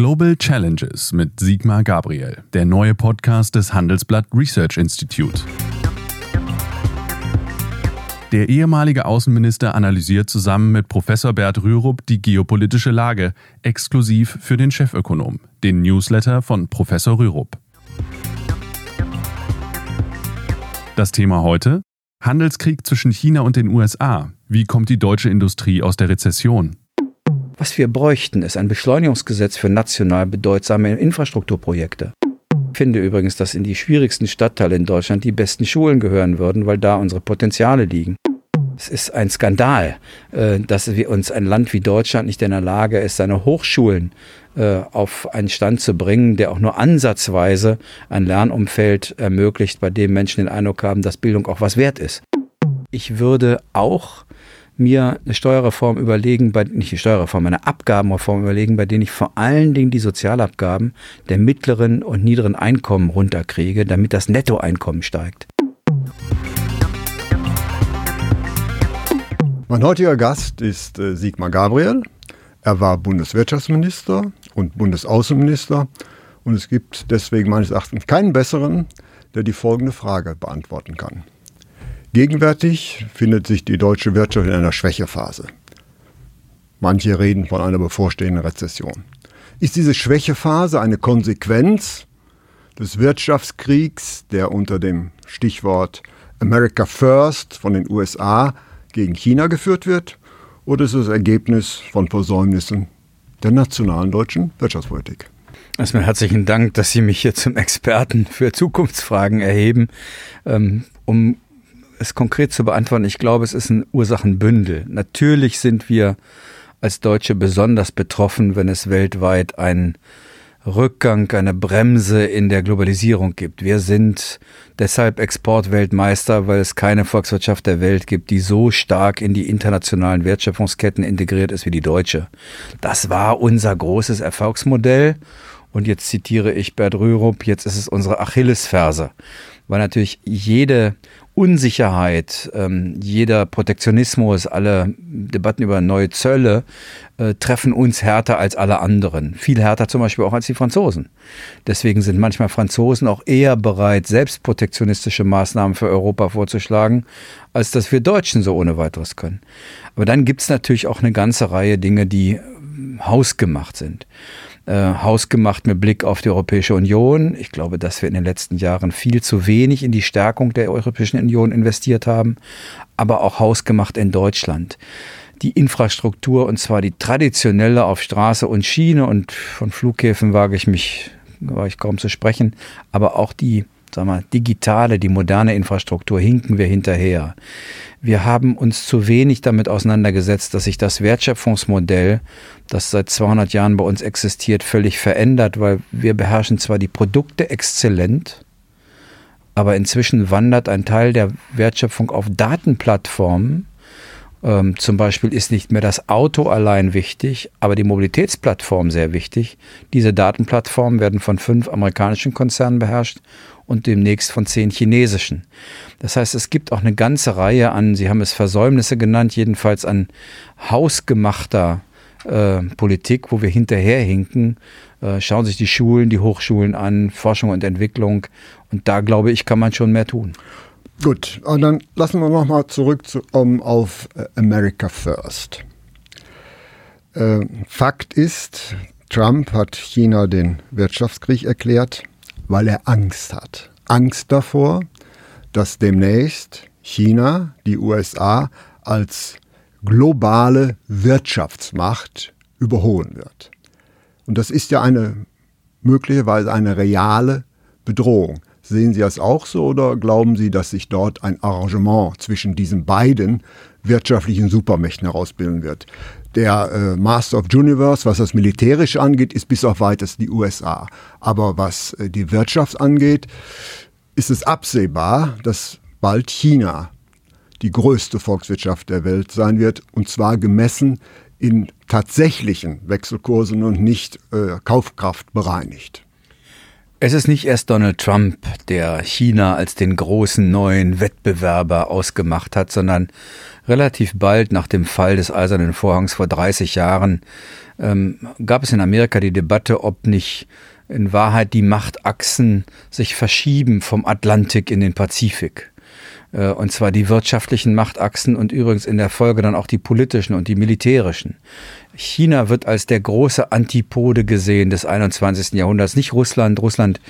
Global Challenges mit Sigmar Gabriel, der neue Podcast des Handelsblatt Research Institute. Der ehemalige Außenminister analysiert zusammen mit Professor Bert Rürup die geopolitische Lage, exklusiv für den Chefökonom, den Newsletter von Professor Rürup. Das Thema heute? Handelskrieg zwischen China und den USA. Wie kommt die deutsche Industrie aus der Rezession? Was wir bräuchten, ist ein Beschleunigungsgesetz für national bedeutsame Infrastrukturprojekte. Ich finde übrigens, dass in die schwierigsten Stadtteile in Deutschland die besten Schulen gehören würden, weil da unsere Potenziale liegen. Es ist ein Skandal, äh, dass wir uns ein Land wie Deutschland nicht in der Lage ist, seine Hochschulen äh, auf einen Stand zu bringen, der auch nur ansatzweise ein Lernumfeld ermöglicht, bei dem Menschen den Eindruck haben, dass Bildung auch was wert ist. Ich würde auch mir eine Steuerreform überlegen, bei, nicht eine Steuerreform, eine Abgabenreform überlegen, bei denen ich vor allen Dingen die Sozialabgaben der mittleren und niederen Einkommen runterkriege, damit das Nettoeinkommen steigt. Mein heutiger Gast ist äh, Sigmar Gabriel. Er war Bundeswirtschaftsminister und Bundesaußenminister und es gibt deswegen meines Erachtens keinen besseren, der die folgende Frage beantworten kann. Gegenwärtig findet sich die deutsche Wirtschaft in einer Schwächephase. Manche reden von einer bevorstehenden Rezession. Ist diese Schwächephase eine Konsequenz des Wirtschaftskriegs, der unter dem Stichwort America First von den USA gegen China geführt wird? Oder ist es das Ergebnis von Versäumnissen der nationalen deutschen Wirtschaftspolitik? Erstmal herzlichen Dank, dass Sie mich hier zum Experten für Zukunftsfragen erheben. Ähm, um es konkret zu beantworten, ich glaube, es ist ein Ursachenbündel. Natürlich sind wir als Deutsche besonders betroffen, wenn es weltweit einen Rückgang, eine Bremse in der Globalisierung gibt. Wir sind deshalb Exportweltmeister, weil es keine Volkswirtschaft der Welt gibt, die so stark in die internationalen Wertschöpfungsketten integriert ist wie die deutsche. Das war unser großes Erfolgsmodell. Und jetzt zitiere ich Bert Rürup, jetzt ist es unsere Achillesferse. Weil natürlich jede Unsicherheit, ähm, jeder Protektionismus, alle Debatten über neue Zölle äh, treffen uns härter als alle anderen. Viel härter zum Beispiel auch als die Franzosen. Deswegen sind manchmal Franzosen auch eher bereit, selbst protektionistische Maßnahmen für Europa vorzuschlagen, als dass wir Deutschen so ohne weiteres können. Aber dann gibt es natürlich auch eine ganze Reihe Dinge, die äh, hausgemacht sind hausgemacht mit Blick auf die Europäische Union. Ich glaube, dass wir in den letzten Jahren viel zu wenig in die Stärkung der Europäischen Union investiert haben, aber auch hausgemacht in Deutschland. Die Infrastruktur, und zwar die traditionelle auf Straße und Schiene, und von Flughäfen wage ich mich, wage ich kaum zu sprechen, aber auch die sag mal, digitale, die moderne Infrastruktur hinken wir hinterher. Wir haben uns zu wenig damit auseinandergesetzt, dass sich das Wertschöpfungsmodell, das seit 200 Jahren bei uns existiert, völlig verändert, weil wir beherrschen zwar die Produkte exzellent, aber inzwischen wandert ein Teil der Wertschöpfung auf Datenplattformen. Ähm, zum Beispiel ist nicht mehr das Auto allein wichtig, aber die Mobilitätsplattform sehr wichtig. Diese Datenplattformen werden von fünf amerikanischen Konzernen beherrscht und demnächst von zehn chinesischen. Das heißt, es gibt auch eine ganze Reihe an, Sie haben es Versäumnisse genannt, jedenfalls an hausgemachter äh, Politik, wo wir hinterherhinken. Äh, schauen sich die Schulen, die Hochschulen an, Forschung und Entwicklung. Und da glaube ich, kann man schon mehr tun. Gut, und dann lassen wir nochmal zurück zu, um, auf äh, America First. Äh, Fakt ist, Trump hat China den Wirtschaftskrieg erklärt weil er Angst hat. Angst davor, dass demnächst China die USA als globale Wirtschaftsmacht überholen wird. Und das ist ja eine möglicherweise eine reale Bedrohung. Sehen Sie das auch so oder glauben Sie, dass sich dort ein Arrangement zwischen diesen beiden wirtschaftlichen Supermächten herausbilden wird? Der äh, Master of Universe, was das Militärische angeht, ist bis auf weiteres die USA. Aber was äh, die Wirtschaft angeht, ist es absehbar, dass bald China die größte Volkswirtschaft der Welt sein wird, und zwar gemessen in tatsächlichen Wechselkursen und nicht äh, Kaufkraft bereinigt. Es ist nicht erst Donald Trump, der China als den großen neuen Wettbewerber ausgemacht hat, sondern relativ bald nach dem Fall des Eisernen Vorhangs vor 30 Jahren ähm, gab es in Amerika die Debatte, ob nicht in Wahrheit die Machtachsen sich verschieben vom Atlantik in den Pazifik. Äh, und zwar die wirtschaftlichen Machtachsen und übrigens in der Folge dann auch die politischen und die militärischen. China wird als der große Antipode gesehen des 21. Jahrhunderts, nicht Russland. Russland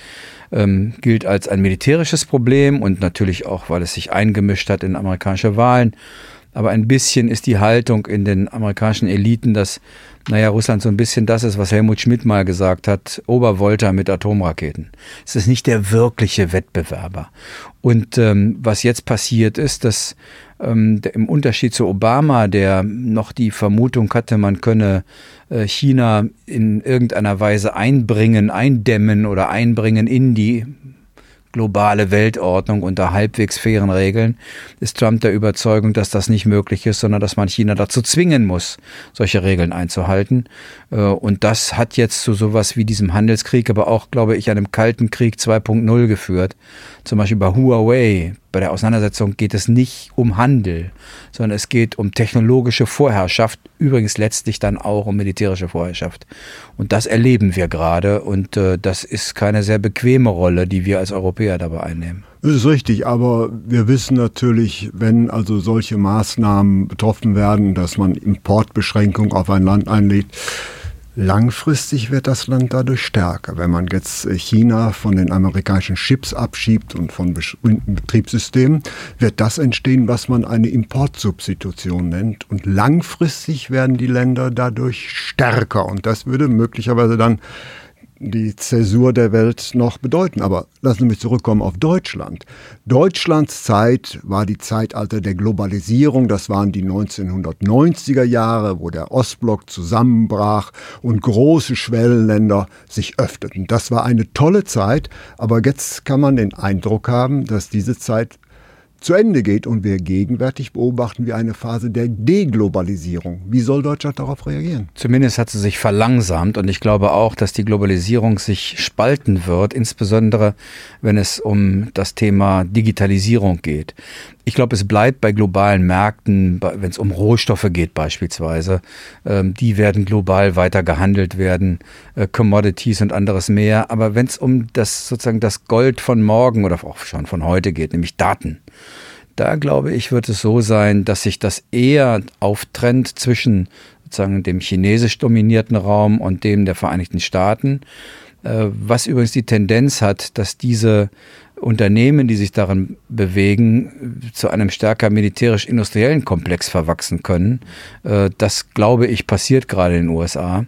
ähm, gilt als ein militärisches Problem und natürlich auch, weil es sich eingemischt hat in amerikanische Wahlen. Aber ein bisschen ist die Haltung in den amerikanischen Eliten, dass, naja, Russland so ein bisschen das ist, was Helmut Schmidt mal gesagt hat, Obervolta mit Atomraketen. Es ist nicht der wirkliche Wettbewerber. Und ähm, was jetzt passiert ist, dass ähm, der, im Unterschied zu Obama, der noch die Vermutung hatte, man könne äh, China in irgendeiner Weise einbringen, eindämmen oder einbringen in die globale Weltordnung unter halbwegs fairen Regeln, ist Trump der Überzeugung, dass das nicht möglich ist, sondern dass man China dazu zwingen muss, solche Regeln einzuhalten. Äh, und das hat jetzt zu sowas wie diesem Handelskrieg, aber auch, glaube ich, einem Kalten Krieg 2.0 geführt. Zum Beispiel bei Huawei bei der Auseinandersetzung geht es nicht um Handel, sondern es geht um technologische Vorherrschaft, übrigens letztlich dann auch um militärische Vorherrschaft. Und das erleben wir gerade und äh, das ist keine sehr bequeme Rolle, die wir als Europäer dabei einnehmen. Das ist richtig, aber wir wissen natürlich, wenn also solche Maßnahmen betroffen werden, dass man Importbeschränkungen auf ein Land einlegt, Langfristig wird das Land dadurch stärker. Wenn man jetzt äh, China von den amerikanischen Chips abschiebt und von bestimmten Betriebssystemen, wird das entstehen, was man eine Importsubstitution nennt. Und langfristig werden die Länder dadurch stärker. Und das würde möglicherweise dann die Zäsur der Welt noch bedeuten. Aber lassen Sie mich zurückkommen auf Deutschland. Deutschlands Zeit war die Zeitalter der Globalisierung. Das waren die 1990er Jahre, wo der Ostblock zusammenbrach und große Schwellenländer sich öffneten. Das war eine tolle Zeit, aber jetzt kann man den Eindruck haben, dass diese Zeit zu Ende geht und wir gegenwärtig beobachten wie eine Phase der Deglobalisierung. Wie soll Deutschland darauf reagieren? Zumindest hat sie sich verlangsamt und ich glaube auch, dass die Globalisierung sich spalten wird, insbesondere wenn es um das Thema Digitalisierung geht. Ich glaube, es bleibt bei globalen Märkten, wenn es um Rohstoffe geht beispielsweise. Ähm, die werden global weiter gehandelt werden, äh, Commodities und anderes mehr. Aber wenn es um das sozusagen das Gold von morgen oder auch schon von heute geht, nämlich Daten, da glaube ich, wird es so sein, dass sich das eher auftrennt zwischen sozusagen dem chinesisch dominierten Raum und dem der Vereinigten Staaten. Äh, was übrigens die Tendenz hat, dass diese Unternehmen, die sich darin bewegen, zu einem stärker militärisch-industriellen Komplex verwachsen können. Äh, das, glaube ich, passiert gerade in den USA.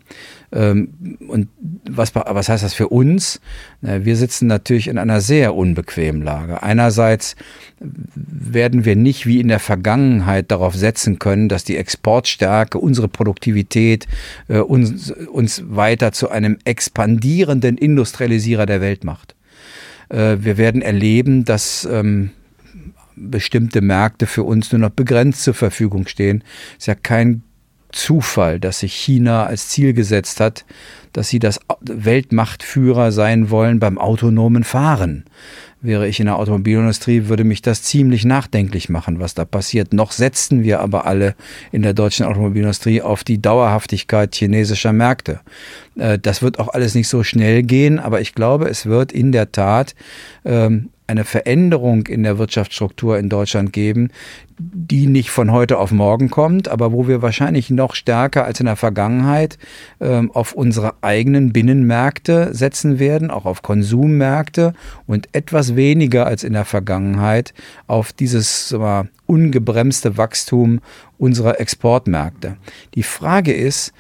Ähm, und was, was heißt das für uns? Wir sitzen natürlich in einer sehr unbequemen Lage. Einerseits werden wir nicht wie in der Vergangenheit darauf setzen können, dass die Exportstärke, unsere Produktivität äh, uns, uns weiter zu einem expandierenden Industrialisierer der Welt macht. Äh, wir werden erleben, dass ähm, bestimmte Märkte für uns nur noch begrenzt zur Verfügung stehen. Ist ja kein Zufall, dass sich China als Ziel gesetzt hat, dass sie das Weltmachtführer sein wollen beim autonomen Fahren. Wäre ich in der Automobilindustrie, würde mich das ziemlich nachdenklich machen, was da passiert. Noch setzten wir aber alle in der deutschen Automobilindustrie auf die Dauerhaftigkeit chinesischer Märkte. Äh, das wird auch alles nicht so schnell gehen, aber ich glaube, es wird in der Tat ähm, eine Veränderung in der Wirtschaftsstruktur in Deutschland geben, die nicht von heute auf morgen kommt, aber wo wir wahrscheinlich noch stärker als in der Vergangenheit ähm, auf unsere eigenen Binnenmärkte setzen werden, auch auf Konsummärkte und etwas weniger als in der Vergangenheit auf dieses mal, ungebremste Wachstum unserer Exportmärkte. Die Frage ist,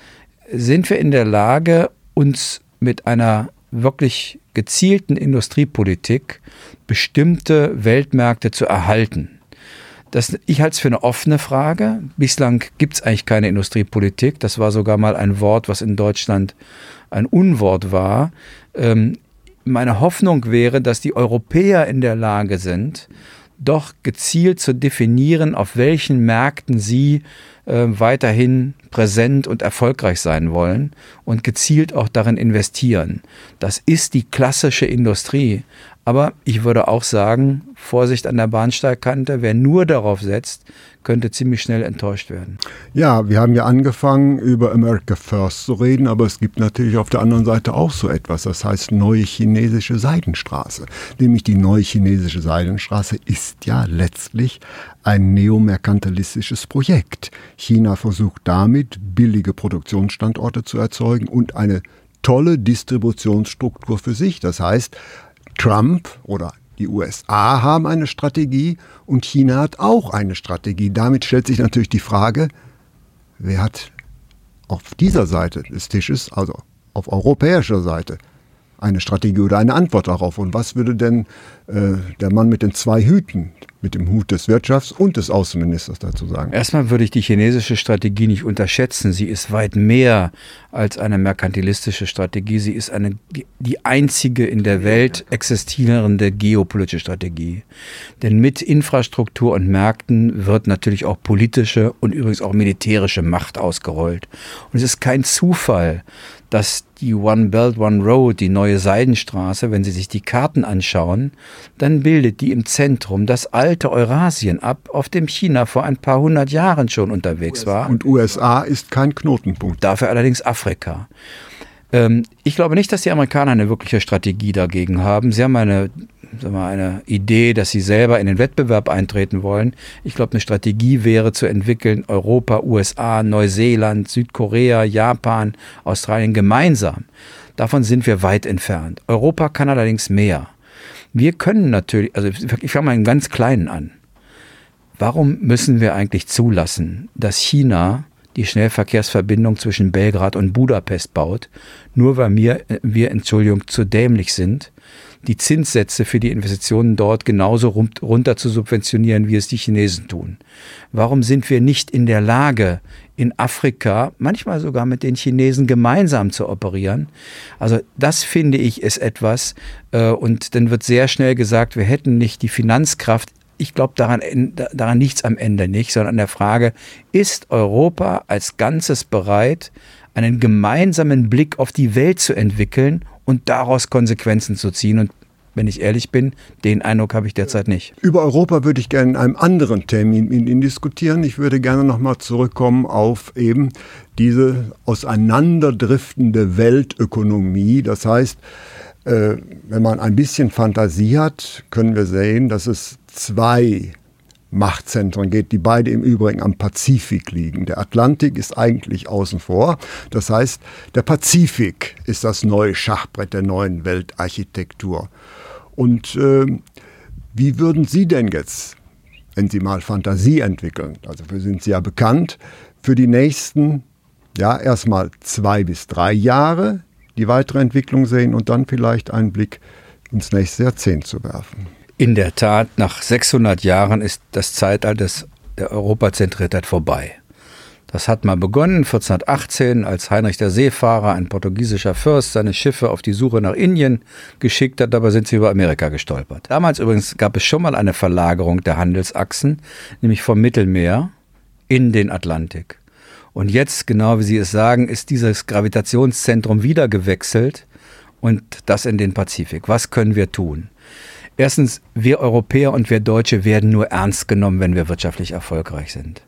sind wir in der Lage, uns mit einer wirklich gezielten Industriepolitik bestimmte Weltmärkte zu erhalten. Das, ich halte es für eine offene Frage. Bislang gibt es eigentlich keine Industriepolitik. Das war sogar mal ein Wort, was in Deutschland ein Unwort war. Ähm, meine Hoffnung wäre, dass die Europäer in der Lage sind, doch gezielt zu definieren, auf welchen Märkten sie äh, weiterhin präsent und erfolgreich sein wollen und gezielt auch darin investieren. Das ist die klassische Industrie. Aber ich würde auch sagen, Vorsicht an der Bahnsteigkante, wer nur darauf setzt, könnte ziemlich schnell enttäuscht werden. Ja, wir haben ja angefangen, über America First zu reden, aber es gibt natürlich auf der anderen Seite auch so etwas, das heißt neue chinesische Seidenstraße. Nämlich die neue chinesische Seidenstraße ist ja letztlich ein neomerkantilistisches Projekt. China versucht damit, billige Produktionsstandorte zu erzeugen und eine tolle Distributionsstruktur für sich. Das heißt, Trump oder die USA haben eine Strategie und China hat auch eine Strategie. Damit stellt sich natürlich die Frage, wer hat auf dieser Seite des Tisches, also auf europäischer Seite, eine Strategie oder eine Antwort darauf. Und was würde denn äh, der Mann mit den zwei Hüten, mit dem Hut des Wirtschafts- und des Außenministers dazu sagen? Erstmal würde ich die chinesische Strategie nicht unterschätzen. Sie ist weit mehr als eine merkantilistische Strategie. Sie ist eine, die einzige in der Welt existierende geopolitische Strategie. Denn mit Infrastruktur und Märkten wird natürlich auch politische und übrigens auch militärische Macht ausgerollt. Und es ist kein Zufall, dass die One Belt, One Road, die neue Seidenstraße, wenn Sie sich die Karten anschauen, dann bildet die im Zentrum das alte Eurasien ab, auf dem China vor ein paar hundert Jahren schon unterwegs war. Und USA ist kein Knotenpunkt. Dafür allerdings Afrika. Ähm, ich glaube nicht, dass die Amerikaner eine wirkliche Strategie dagegen haben. Sie haben eine sagen wir, eine Idee, dass sie selber in den Wettbewerb eintreten wollen. Ich glaube, eine Strategie wäre zu entwickeln, Europa, USA, Neuseeland, Südkorea, Japan, Australien gemeinsam. Davon sind wir weit entfernt. Europa kann allerdings mehr. Wir können natürlich, also ich fange mal im ganz Kleinen an. Warum müssen wir eigentlich zulassen, dass China die Schnellverkehrsverbindung zwischen Belgrad und Budapest baut, nur weil wir, wir Entschuldigung, zu dämlich sind, die Zinssätze für die Investitionen dort genauso runter zu subventionieren, wie es die Chinesen tun? Warum sind wir nicht in der Lage, in Afrika, manchmal sogar mit den Chinesen gemeinsam zu operieren? Also das finde ich ist etwas, äh, und dann wird sehr schnell gesagt, wir hätten nicht die Finanzkraft, ich glaube daran, daran nichts am Ende nicht, sondern an der Frage, ist Europa als Ganzes bereit, einen gemeinsamen Blick auf die Welt zu entwickeln und daraus Konsequenzen zu ziehen. Und wenn ich ehrlich bin, den Eindruck habe ich derzeit nicht. Über Europa würde ich gerne in einem anderen Termin mit Ihnen diskutieren. Ich würde gerne nochmal zurückkommen auf eben diese auseinanderdriftende Weltökonomie. Das heißt, äh, wenn man ein bisschen Fantasie hat, können wir sehen, dass es zwei Machtzentren geht, die beide im Übrigen am Pazifik liegen. Der Atlantik ist eigentlich außen vor. Das heißt, der Pazifik ist das neue Schachbrett der neuen Weltarchitektur. Und äh, wie würden Sie denn jetzt, wenn Sie mal Fantasie entwickeln, also dafür sind Sie ja bekannt, für die nächsten, ja, erstmal zwei bis drei Jahre die weitere Entwicklung sehen und dann vielleicht einen Blick ins nächste Jahrzehnt zu werfen? In der Tat, nach 600 Jahren ist das Zeitalter der Europazentriertheit vorbei. Das hat mal begonnen 1418, als Heinrich der Seefahrer, ein portugiesischer Fürst, seine Schiffe auf die Suche nach Indien geschickt hat, dabei sind sie über Amerika gestolpert. Damals übrigens gab es schon mal eine Verlagerung der Handelsachsen, nämlich vom Mittelmeer in den Atlantik. Und jetzt, genau wie Sie es sagen, ist dieses Gravitationszentrum wieder gewechselt und das in den Pazifik. Was können wir tun? Erstens, wir Europäer und wir Deutsche werden nur ernst genommen, wenn wir wirtschaftlich erfolgreich sind.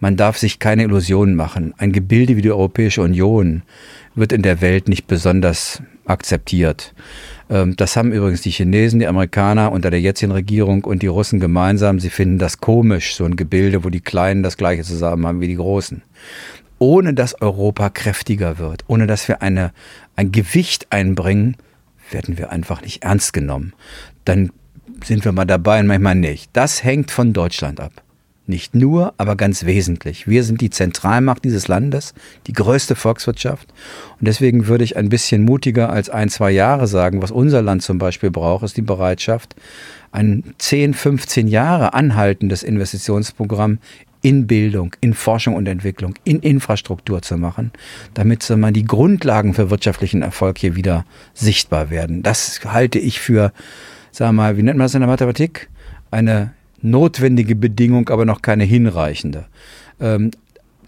Man darf sich keine Illusionen machen. Ein Gebilde wie die Europäische Union wird in der Welt nicht besonders akzeptiert. Ähm, das haben übrigens die Chinesen, die Amerikaner unter der jetzigen Regierung und die Russen gemeinsam. Sie finden das komisch, so ein Gebilde, wo die Kleinen das gleiche zusammen haben wie die Großen. Ohne dass Europa kräftiger wird, ohne dass wir eine, ein Gewicht einbringen, werden wir einfach nicht ernst genommen dann sind wir mal dabei und manchmal nicht. Das hängt von Deutschland ab. Nicht nur, aber ganz wesentlich. Wir sind die Zentralmacht dieses Landes, die größte Volkswirtschaft. Und deswegen würde ich ein bisschen mutiger als ein, zwei Jahre sagen, was unser Land zum Beispiel braucht, ist die Bereitschaft, ein 10, 15 Jahre anhaltendes Investitionsprogramm in Bildung, in Forschung und Entwicklung, in Infrastruktur zu machen, damit so mal die Grundlagen für wirtschaftlichen Erfolg hier wieder sichtbar werden. Das halte ich für sagen wir mal, wie nennt man das in der Mathematik? Eine notwendige Bedingung, aber noch keine hinreichende. Ähm,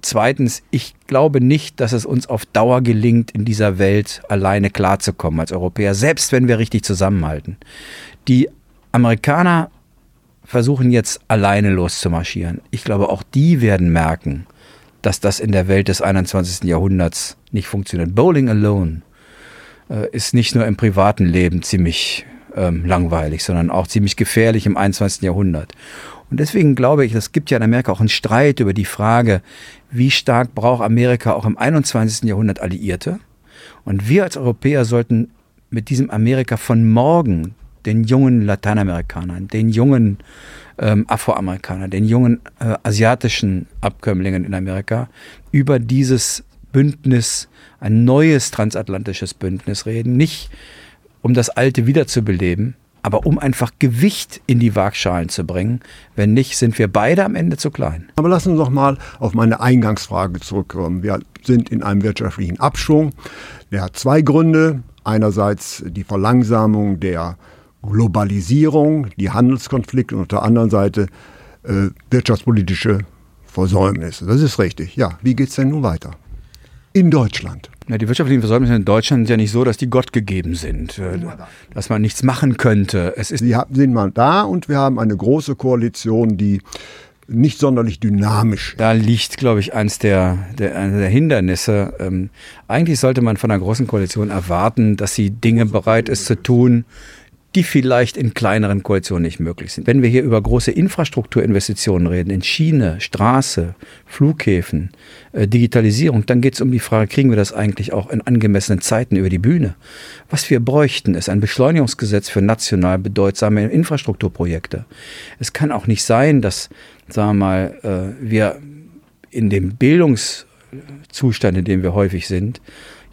zweitens, ich glaube nicht, dass es uns auf Dauer gelingt, in dieser Welt alleine klarzukommen als Europäer, selbst wenn wir richtig zusammenhalten. Die Amerikaner versuchen jetzt alleine loszumarschieren. Ich glaube, auch die werden merken, dass das in der Welt des 21. Jahrhunderts nicht funktioniert. Bowling alone äh, ist nicht nur im privaten Leben ziemlich ähm, langweilig, sondern auch ziemlich gefährlich im 21. Jahrhundert. Und deswegen glaube ich, es gibt ja in Amerika auch einen Streit über die Frage, wie stark braucht Amerika auch im 21. Jahrhundert Alliierte? Und wir als Europäer sollten mit diesem Amerika von morgen den jungen Lateinamerikanern, den jungen ähm, Afroamerikanern, den jungen äh, asiatischen Abkömmlingen in Amerika über dieses Bündnis, ein neues transatlantisches Bündnis reden, nicht um das Alte wiederzubeleben, aber um einfach Gewicht in die Waagschalen zu bringen. Wenn nicht, sind wir beide am Ende zu klein. Aber lassen Sie doch mal auf meine Eingangsfrage zurückkommen. Wir sind in einem wirtschaftlichen Abschwung. Der hat zwei Gründe. Einerseits die Verlangsamung der Globalisierung, die Handelskonflikte und auf der anderen Seite äh, wirtschaftspolitische Versäumnisse. Das ist richtig. Ja, wie geht es denn nun weiter? In Deutschland. Ja, die wirtschaftlichen Versäumnisse in Deutschland sind ja nicht so, dass die Gott gegeben sind, äh, dass man nichts machen könnte. Es ist Sie sind mal da und wir haben eine große Koalition, die nicht sonderlich dynamisch. Da liegt, glaube ich, eines der, der, eine der Hindernisse. Ähm, eigentlich sollte man von einer großen Koalition erwarten, dass sie Dinge bereit ist zu tun, die vielleicht in kleineren Koalitionen nicht möglich sind. Wenn wir hier über große Infrastrukturinvestitionen reden, in Schiene, Straße, Flughäfen, äh, Digitalisierung, dann geht es um die Frage, kriegen wir das eigentlich auch in angemessenen Zeiten über die Bühne? Was wir bräuchten, ist ein Beschleunigungsgesetz für national bedeutsame Infrastrukturprojekte. Es kann auch nicht sein, dass, sagen wir mal, äh, wir in dem Bildungszustand, in dem wir häufig sind,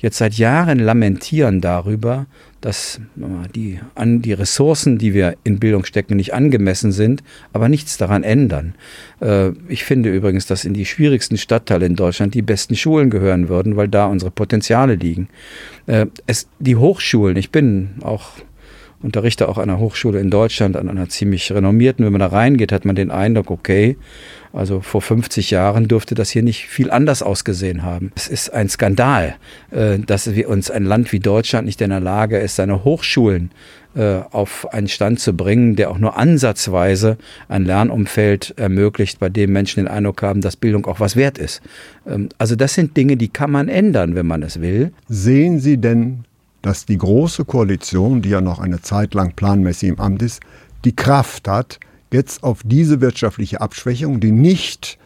jetzt seit Jahren lamentieren darüber, dass die, an, die Ressourcen, die wir in Bildung stecken, nicht angemessen sind, aber nichts daran ändern. Äh, ich finde übrigens, dass in die schwierigsten Stadtteile in Deutschland die besten Schulen gehören würden, weil da unsere Potenziale liegen. Äh, es, die Hochschulen, ich bin auch unterrichte auch an einer Hochschule in Deutschland, an einer ziemlich renommierten. Wenn man da reingeht, hat man den Eindruck, okay, also vor 50 Jahren dürfte das hier nicht viel anders ausgesehen haben. Es ist ein Skandal, äh, dass wir uns ein Land wie Deutschland nicht in der Lage ist, seine Hochschulen äh, auf einen Stand zu bringen, der auch nur ansatzweise ein Lernumfeld ermöglicht, bei dem Menschen den Eindruck haben, dass Bildung auch was wert ist. Ähm, also das sind Dinge, die kann man ändern, wenn man es will. Sehen Sie denn, dass die Große Koalition, die ja noch eine Zeit lang planmäßig im Amt ist, die Kraft hat, jetzt auf diese wirtschaftliche Abschwächung, die nicht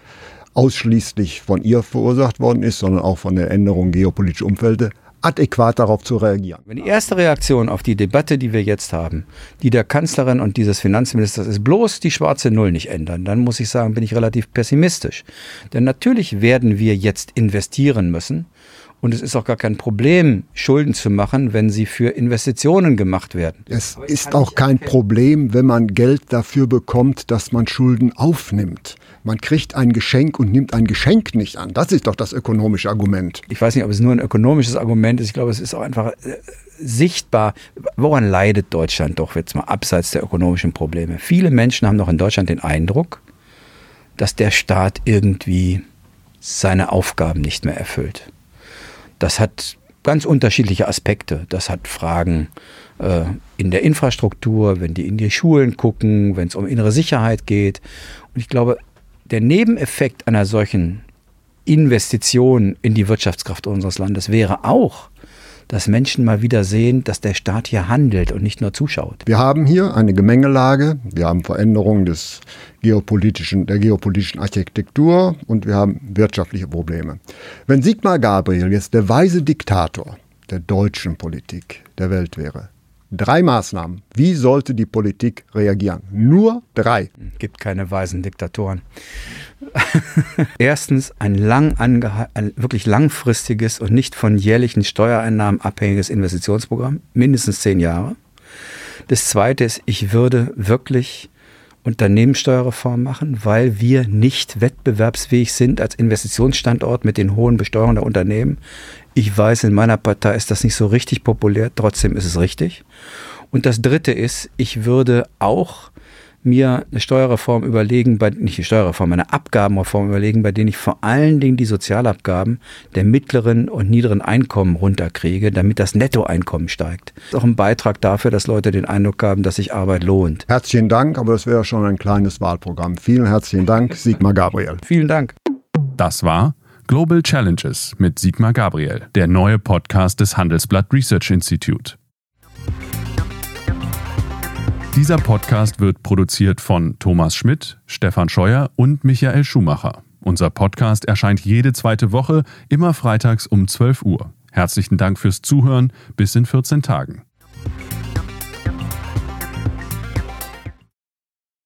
ausschließlich von ihr verursacht worden ist, sondern auch von der Änderung geopolitischer Umfelder, adäquat darauf zu reagieren. Wenn die erste Reaktion auf die Debatte, die wir jetzt haben, die der Kanzlerin und dieses Finanzministers ist, bloß die schwarze Null nicht ändern, dann muss ich sagen, bin ich relativ pessimistisch. Denn natürlich werden wir jetzt investieren müssen. Und es ist auch gar kein Problem, Schulden zu machen, wenn sie für Investitionen gemacht werden. Es ist auch kein Problem, wenn man Geld dafür bekommt, dass man Schulden aufnimmt. Man kriegt ein Geschenk und nimmt ein Geschenk nicht an. Das ist doch das ökonomische Argument. Ich weiß nicht, ob es nur ein ökonomisches Argument ist. Ich glaube, es ist auch einfach äh, sichtbar. Woran leidet Deutschland doch jetzt mal abseits der ökonomischen Probleme? Viele Menschen haben noch in Deutschland den Eindruck, dass der Staat irgendwie seine Aufgaben nicht mehr erfüllt. Das hat ganz unterschiedliche Aspekte. Das hat Fragen äh, in der Infrastruktur, wenn die in die Schulen gucken, wenn es um innere Sicherheit geht. Und ich glaube, der Nebeneffekt einer solchen Investition in die Wirtschaftskraft unseres Landes wäre auch, dass Menschen mal wieder sehen, dass der Staat hier handelt und nicht nur zuschaut. Wir haben hier eine Gemengelage, wir haben Veränderungen des geopolitischen, der geopolitischen Architektur und wir haben wirtschaftliche Probleme. Wenn Sigmar Gabriel jetzt der weise Diktator der deutschen Politik der Welt wäre, Drei Maßnahmen. Wie sollte die Politik reagieren? Nur drei. Gibt keine weisen Diktatoren. Erstens ein, lang ein wirklich langfristiges und nicht von jährlichen Steuereinnahmen abhängiges Investitionsprogramm, mindestens zehn Jahre. Das zweite ist, ich würde wirklich Unternehmenssteuerreform machen, weil wir nicht wettbewerbsfähig sind als Investitionsstandort mit den hohen Besteuerungen der Unternehmen. Ich weiß, in meiner Partei ist das nicht so richtig populär, trotzdem ist es richtig. Und das Dritte ist, ich würde auch mir eine Steuerreform überlegen, bei, nicht die Steuerreform, eine Abgabenreform überlegen, bei denen ich vor allen Dingen die Sozialabgaben der mittleren und niederen Einkommen runterkriege, damit das Nettoeinkommen steigt. Das ist auch ein Beitrag dafür, dass Leute den Eindruck haben, dass sich Arbeit lohnt. Herzlichen Dank, aber das wäre schon ein kleines Wahlprogramm. Vielen herzlichen Dank, Sigmar Gabriel. Vielen Dank. Das war Global Challenges mit Sigmar Gabriel, der neue Podcast des Handelsblatt Research Institute. Dieser Podcast wird produziert von Thomas Schmidt, Stefan Scheuer und Michael Schumacher. Unser Podcast erscheint jede zweite Woche, immer freitags um 12 Uhr. Herzlichen Dank fürs Zuhören. Bis in 14 Tagen.